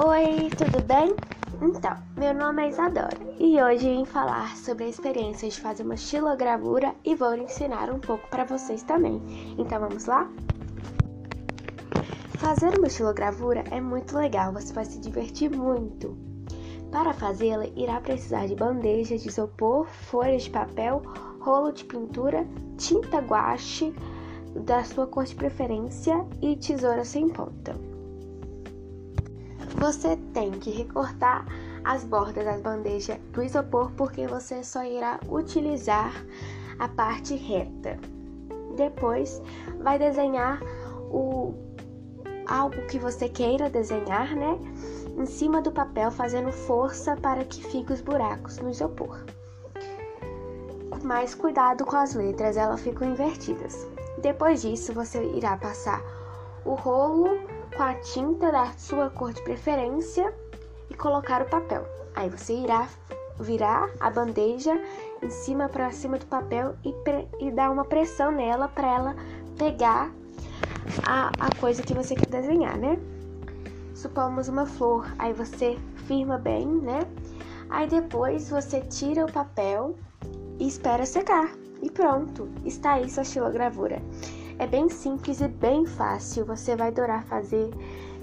Oi, tudo bem? Então, meu nome é Isadora e hoje vim falar sobre a experiência de fazer uma xilogravura e vou ensinar um pouco para vocês também. Então vamos lá? Fazer uma xilogravura é muito legal, você vai se divertir muito. Para fazê-la, irá precisar de bandeja de isopor, folhas de papel, rolo de pintura, tinta guache da sua cor de preferência e tesoura sem ponta. Você tem que recortar as bordas das bandejas do isopor porque você só irá utilizar a parte reta. Depois vai desenhar o algo que você queira desenhar, né? Em cima do papel, fazendo força para que fiquem os buracos no isopor. Mas cuidado com as letras, elas ficam invertidas. Depois disso, você irá passar o rolo com a tinta da sua cor de preferência e colocar o papel. Aí você irá virar a bandeja em cima para cima do papel e, e dar uma pressão nela para ela pegar a, a coisa que você quer desenhar, né? Supomos uma flor, aí você firma bem, né? Aí depois você tira o papel e espera secar. E pronto, está aí sua xilogravura. É bem simples e bem fácil, você vai adorar fazer.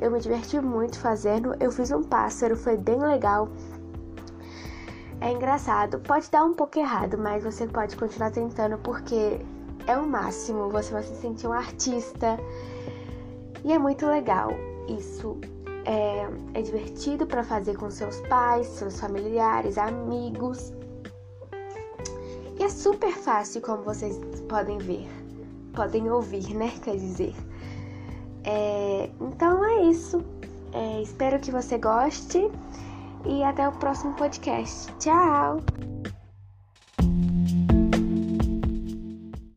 Eu me diverti muito fazendo. Eu fiz um pássaro, foi bem legal. É engraçado, pode dar um pouco errado, mas você pode continuar tentando porque é o máximo. Você vai se sentir um artista e é muito legal. Isso é, é divertido para fazer com seus pais, seus familiares, amigos. E é super fácil, como vocês podem ver podem ouvir, né? Quer dizer. É, então é isso. É, espero que você goste e até o próximo podcast. Tchau!